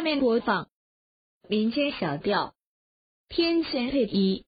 下面播放民间小调《天仙配一》。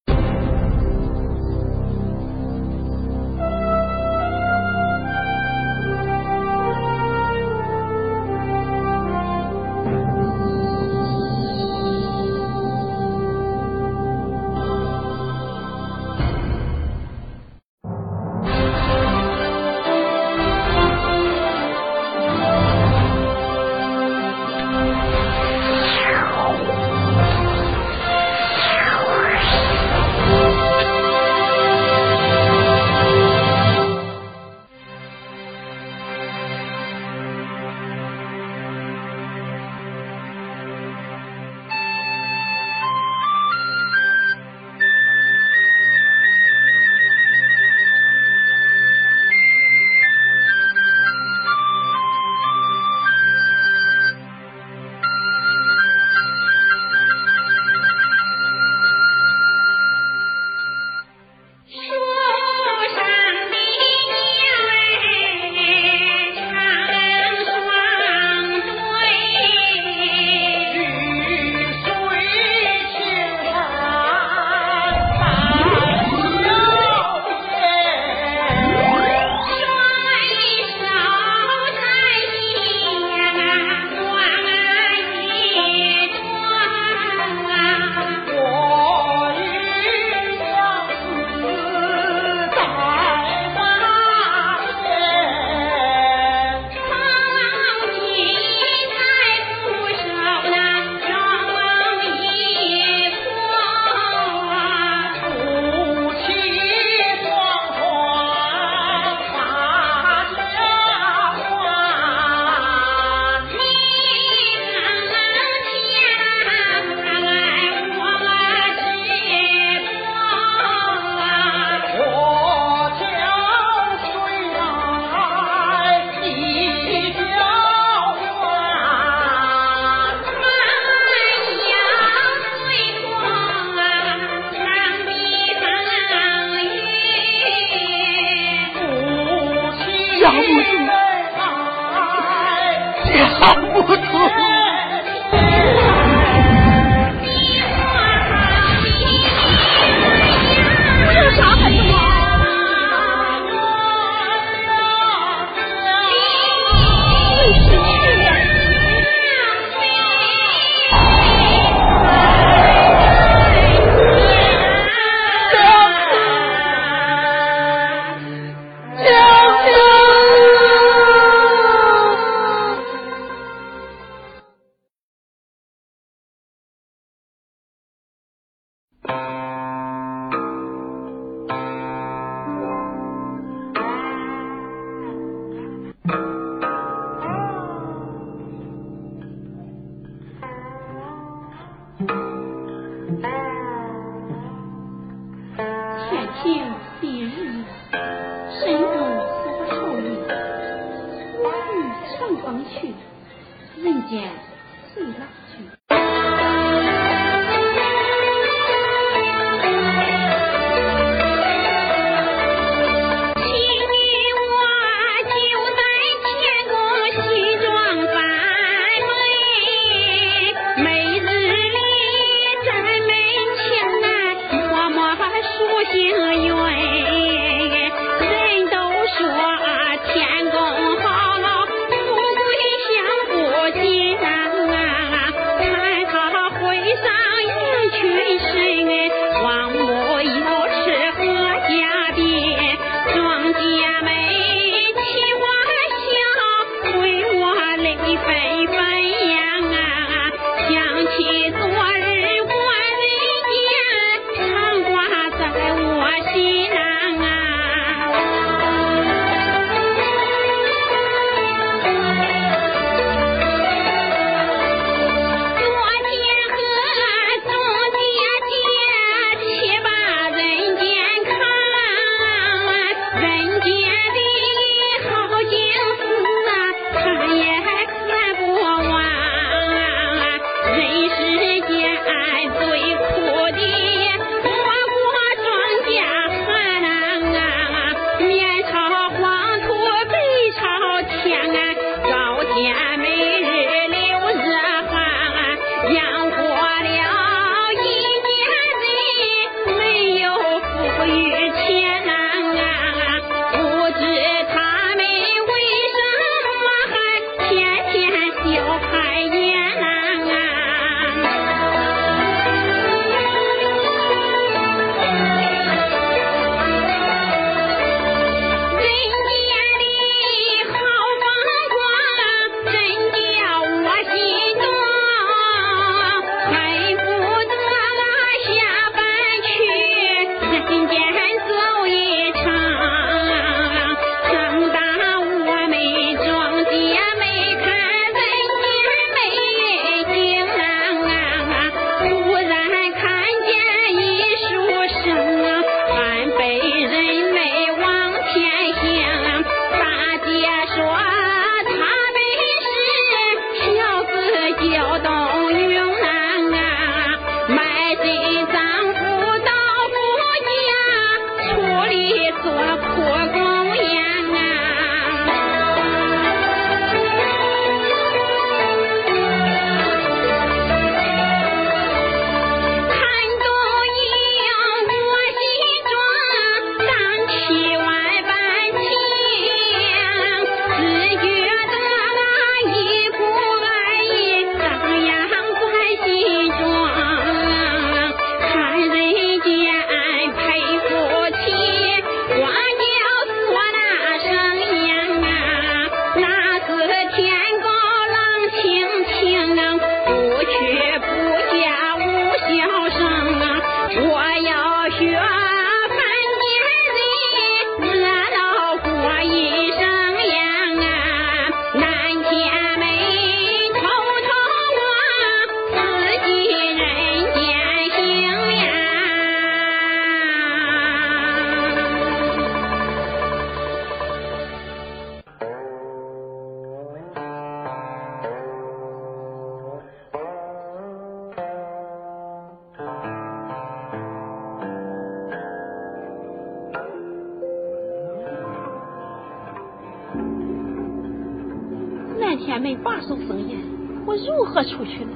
们把守森严，我如何出去呢？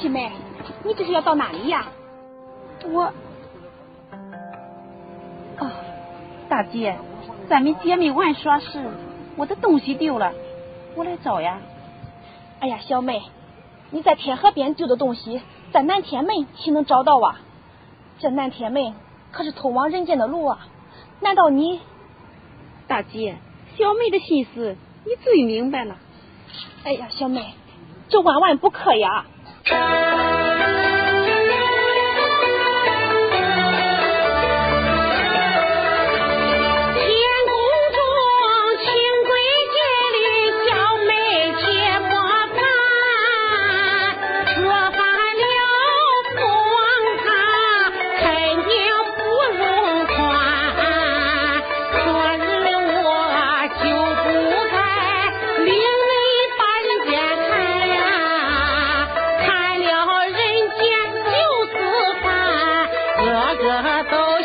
七妹，你这是要到哪里呀？我，啊，大姐，咱们姐妹玩耍时，我的东西丢了，我来找呀。哎呀，小妹，你在天河边丢的东西，在南天门岂能找到啊？这南天门可是通往人间的路啊！难道你？大姐，小妹的心思你最明白了。哎呀，小妹，这万万不可呀！哥都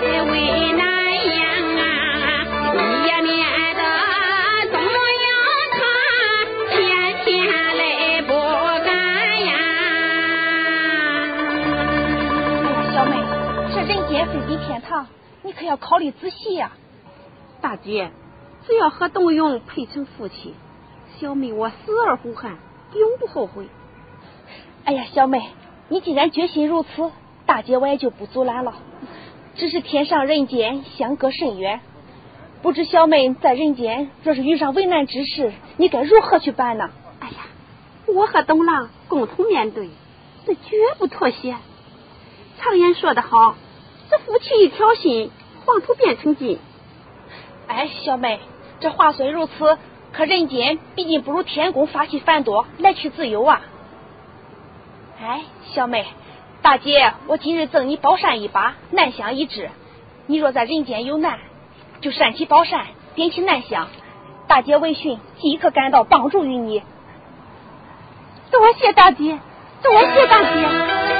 为难样啊？你呀，免得董永他天天累不干呀。哎呀，小妹，这人间非比天堂，你可要考虑仔细呀。大姐，只要和董永配成夫妻，小妹我死而无憾，永不后悔。哎呀，小妹，你既然决心如此，大姐我也就不阻拦了。只是天上人间相隔甚远，不知小妹在人间若是遇上为难之事，你该如何去办呢？哎呀，我和董郎共同面对，这绝不妥协。常言说得好，这夫妻一条心，黄土变成金。哎，小妹，这话虽如此，可人间毕竟不如天宫法器繁多，来去自由啊。哎，小妹。大姐，我今日赠你宝扇一把，南香一支。你若在人间有难，就扇起宝扇，点起南香，大姐闻讯即刻赶到帮助于你。多谢大姐，多谢大姐。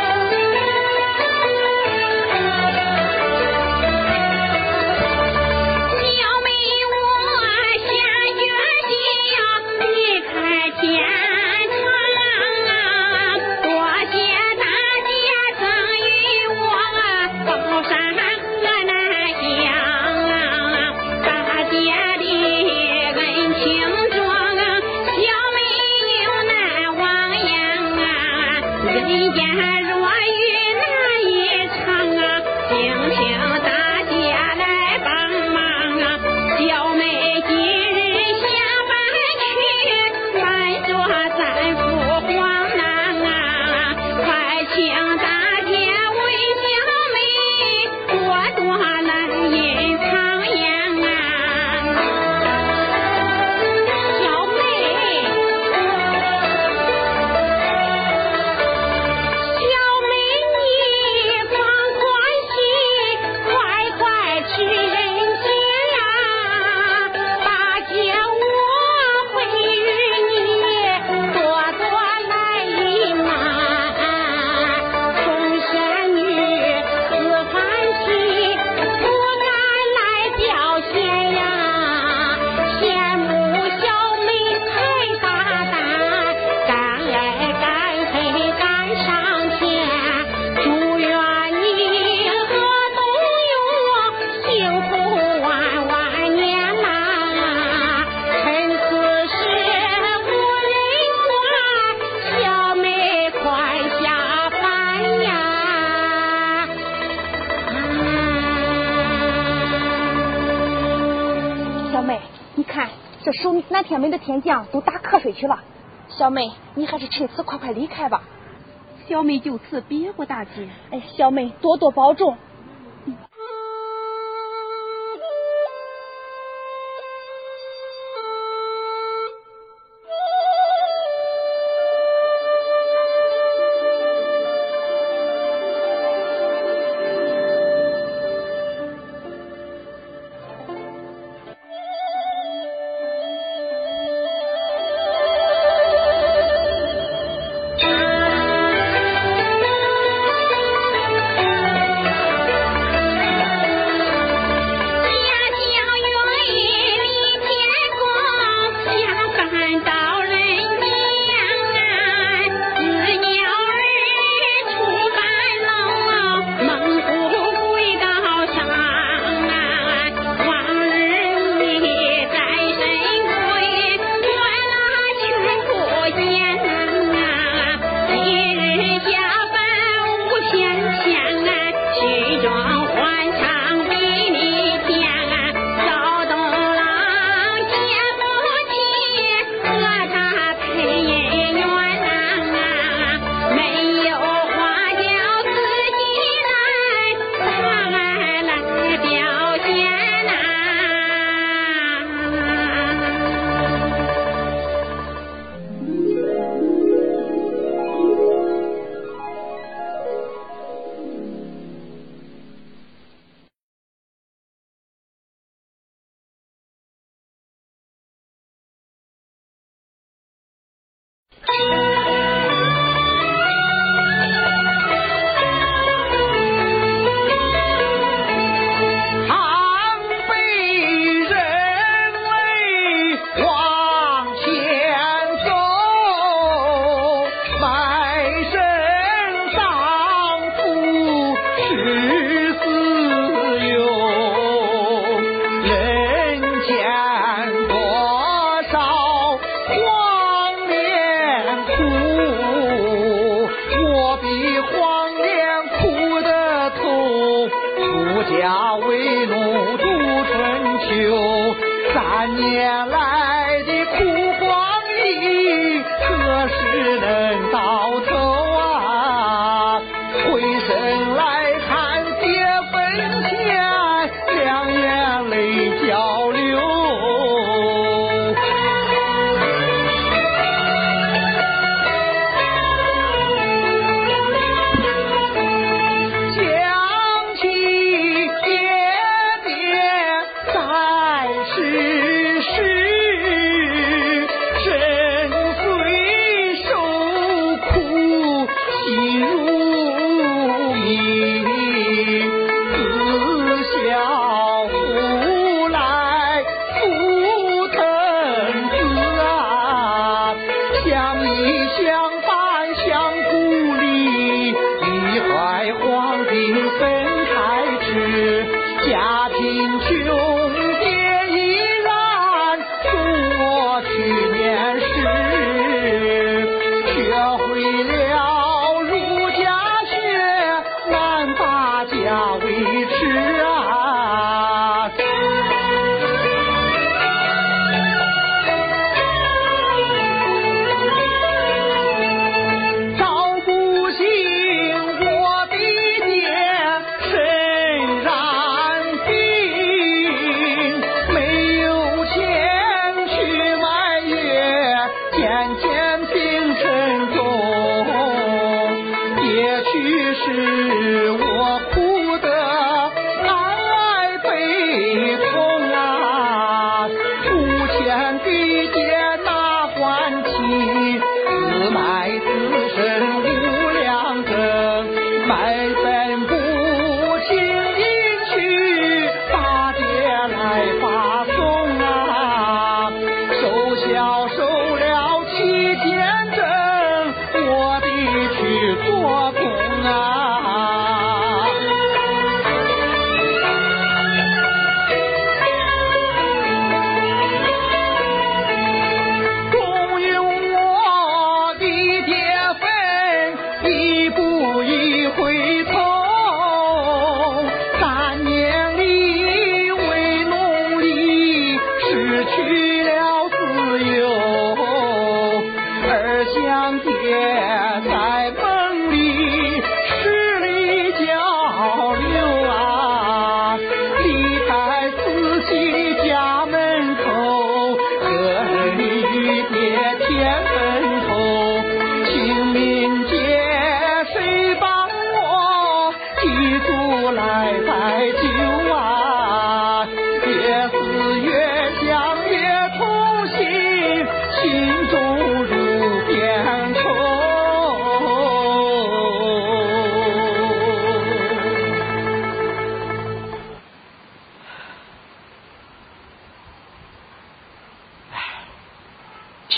将都打瞌睡去了，小妹，你还是趁此快快离开吧。小妹就此别过大姐。哎，小妹多多保重。拜拜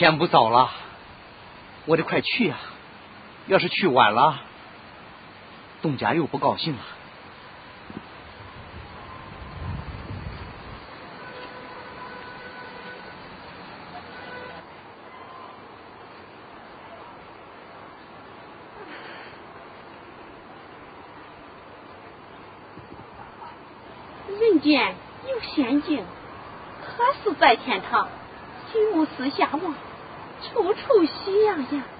天不早了，我得快去呀、要是去晚了，东家又不高兴了。人间有仙境，何似在天堂？心无四下望，不需要呀。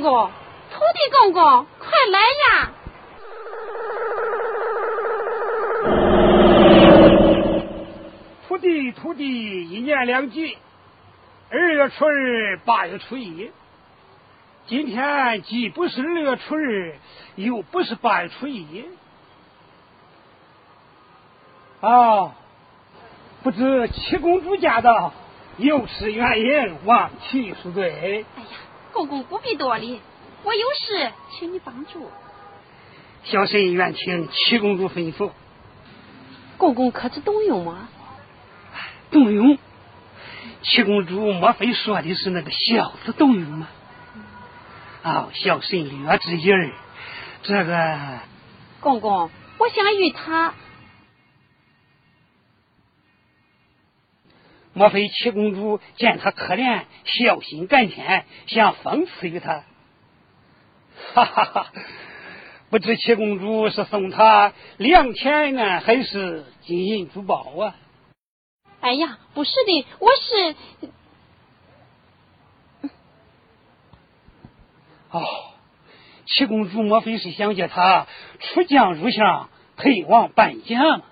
公公，土地公公，快来呀！土地土地一年两季，二月初二，八月初一。今天既不是二月初二，又不是八月初一。啊，不知七公主驾到，有失远迎，望其恕罪。哎呀，公公不必多礼，我有事请你帮助。小神愿听七公主吩咐。公公可知董永吗？董永，七公主莫非说的是那个小子董永吗？哦，小神略知一二。这个公公，我想与他。莫非七公主见他可怜，孝心感天，想封赐于他？哈 哈哈！不知七公主是送他良田呢，还是金银珠宝啊？哎呀，不是的，我是……哦，七公主莫非是想叫他出将入相，陪王伴将？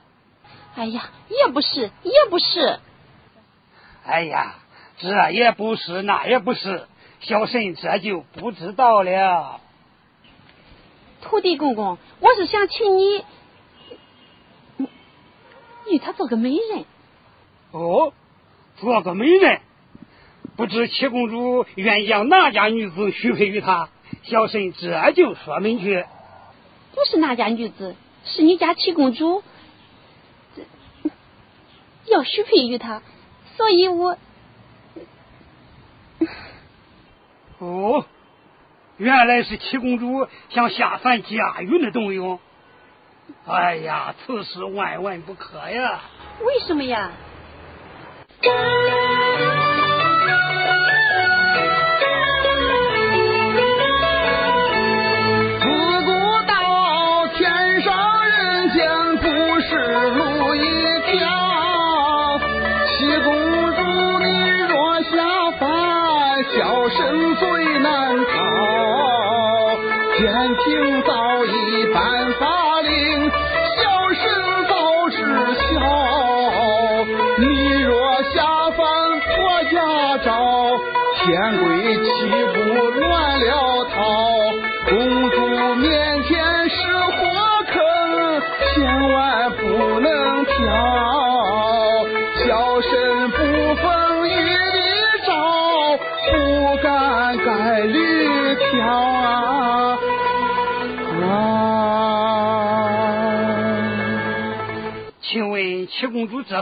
哎呀，也不是，也不是。哎呀，这也不是，那也不是，小神这就不知道了。土地公公，我是想请你与他做个媒人。哦，做个媒人，不知七公主愿将哪家女子许配于他？小神这就说明去。不是哪家女子，是你家七公主要许配于他。所以我，哦，原来是七公主想下凡驾驭的动用。哎呀，此事万万不可呀！为什么呀？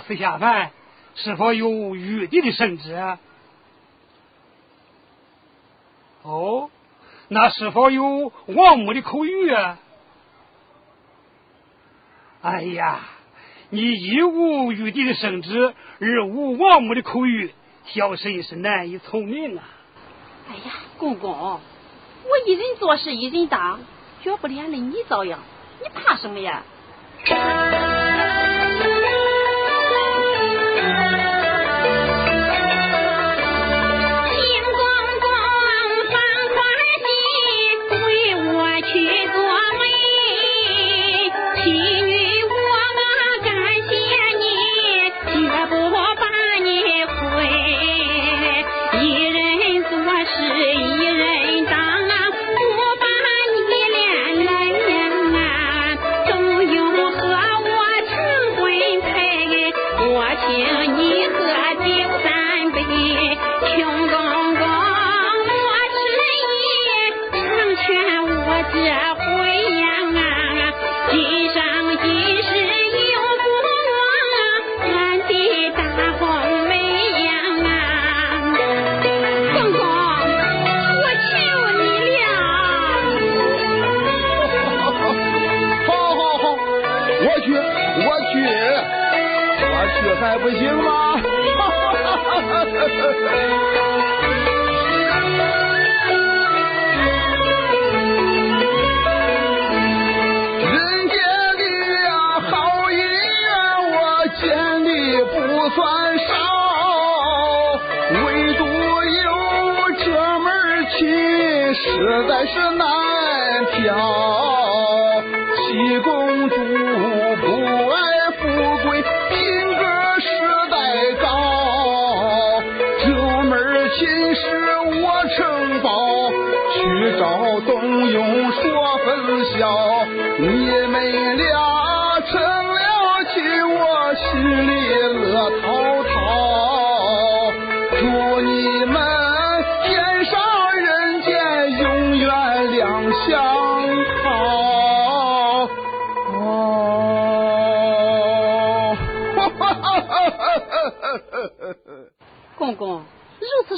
公主这次下凡，是否有玉帝的圣旨？哦，那是否有王母的口谕啊？哎呀，你一无玉帝的圣旨，二无王母的口谕，小神是难以从命啊！哎呀，公公，我一人做事一人当，绝不连累你遭殃，你怕什么呀？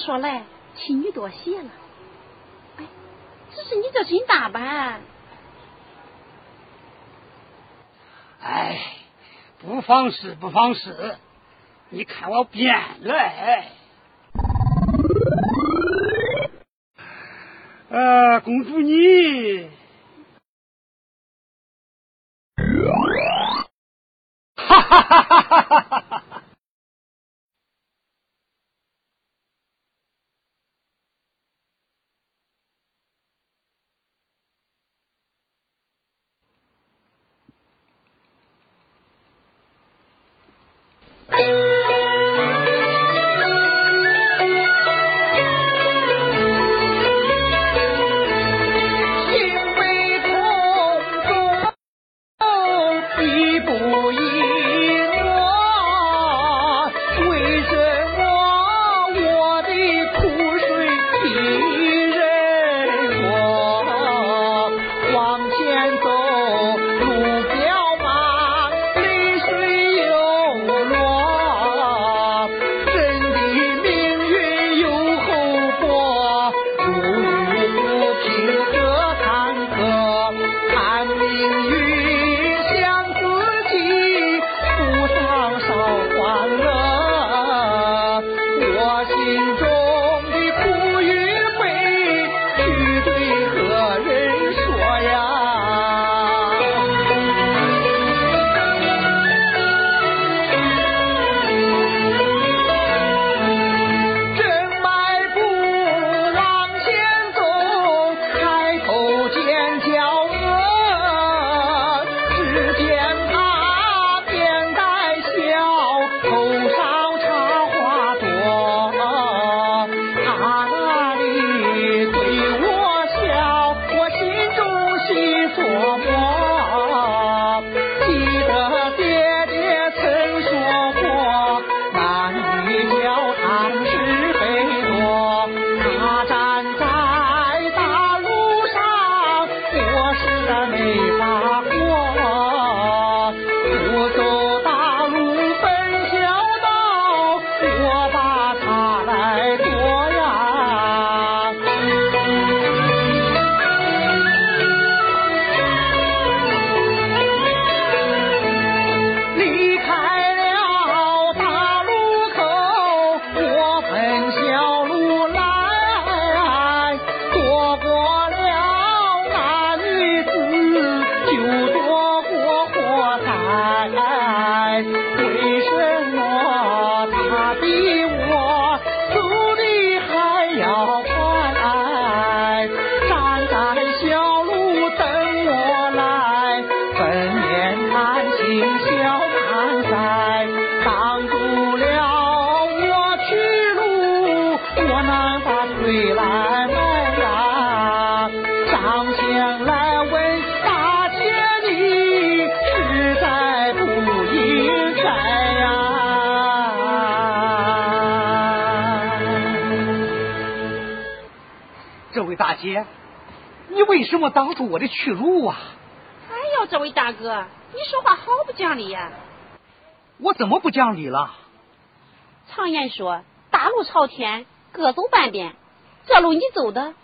说来，请你多谢了。哎只是你这身打扮，哎，不妨事，不妨事。你看我变了，哎。呃，公主你，为什么挡住我的去路啊？哎呦，这位大哥，你说话好不讲理呀、我怎么不讲理了？常言说，大路朝天，各走半边。这路你走的，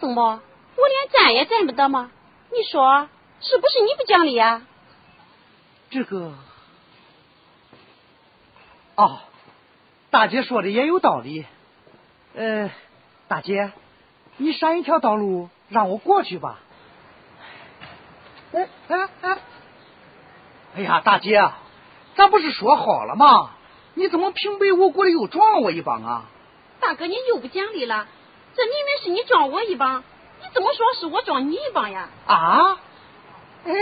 怎么我连站也站不得吗？你说是不是你不讲理呀、这个，哦，大姐说的也有道理。呃，大姐，你上一条道路让我过去吧。哎哎哎！哎呀，大姐，咱不是说好了吗？你怎么平白无故的又撞我一帮啊？大哥，你又不讲理了。这明明是你撞我一帮，你怎么说是我撞你一帮呀？啊？哎，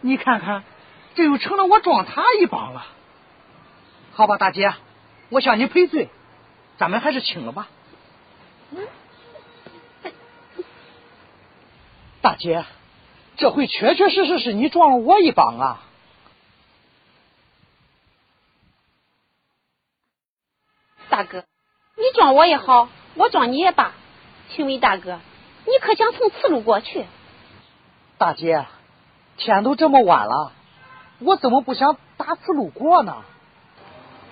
你看看，这又成了我撞他一帮了。好吧，大姐，我向你赔罪，咱们还是清了吧。大姐，这回确确实实是你撞了我一棒啊！大哥，你撞我也好，我撞你也罢，请问大哥，你可想从此路过去？大姐，天都这么晚了，我怎么不想打此路过呢？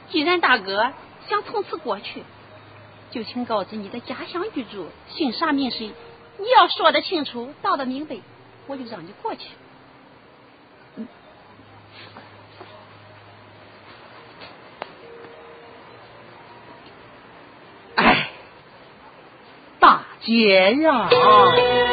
既然大哥想从此过去，就请告知你的家乡居住，姓啥名谁，你要说得清楚道得明白我就让你过去。哎大姐呀。啊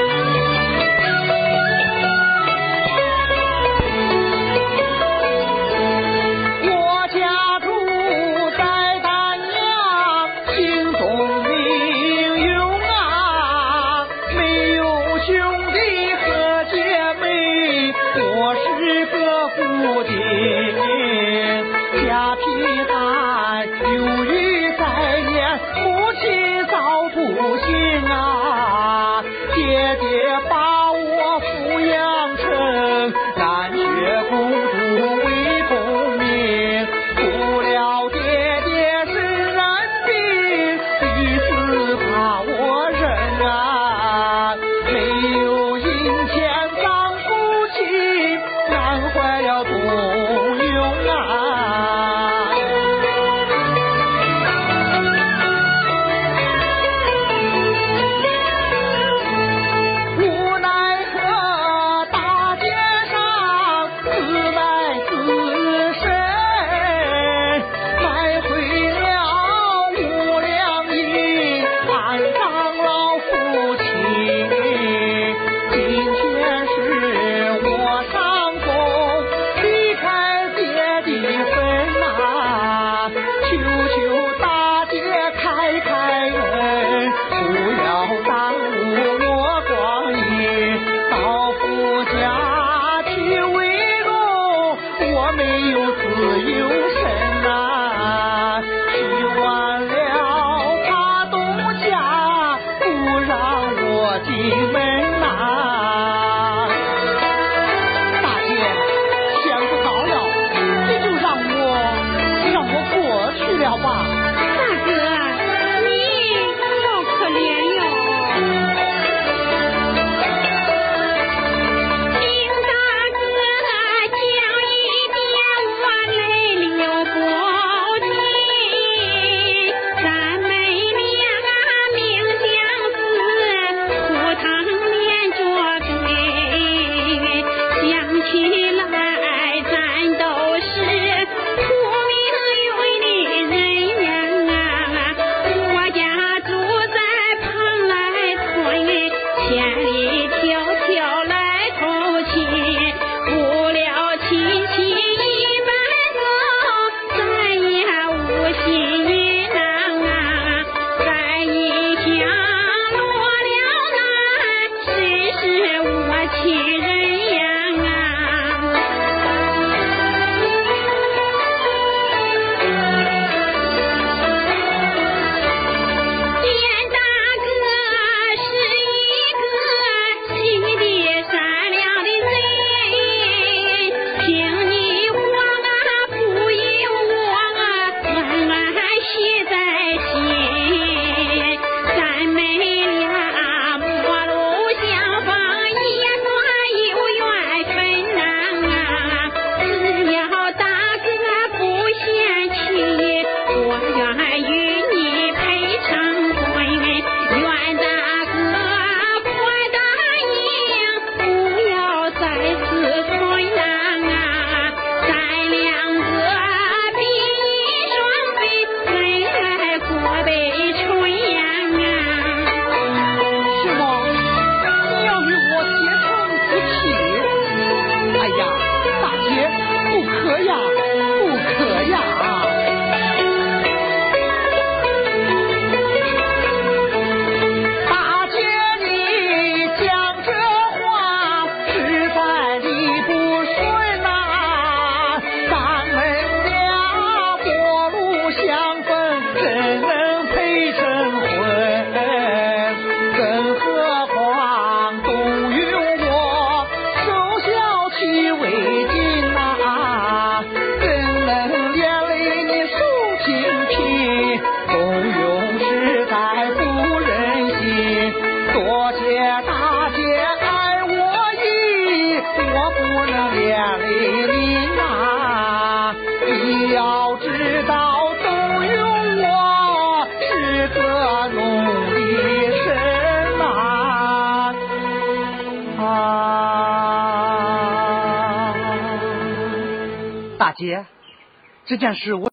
这件事我。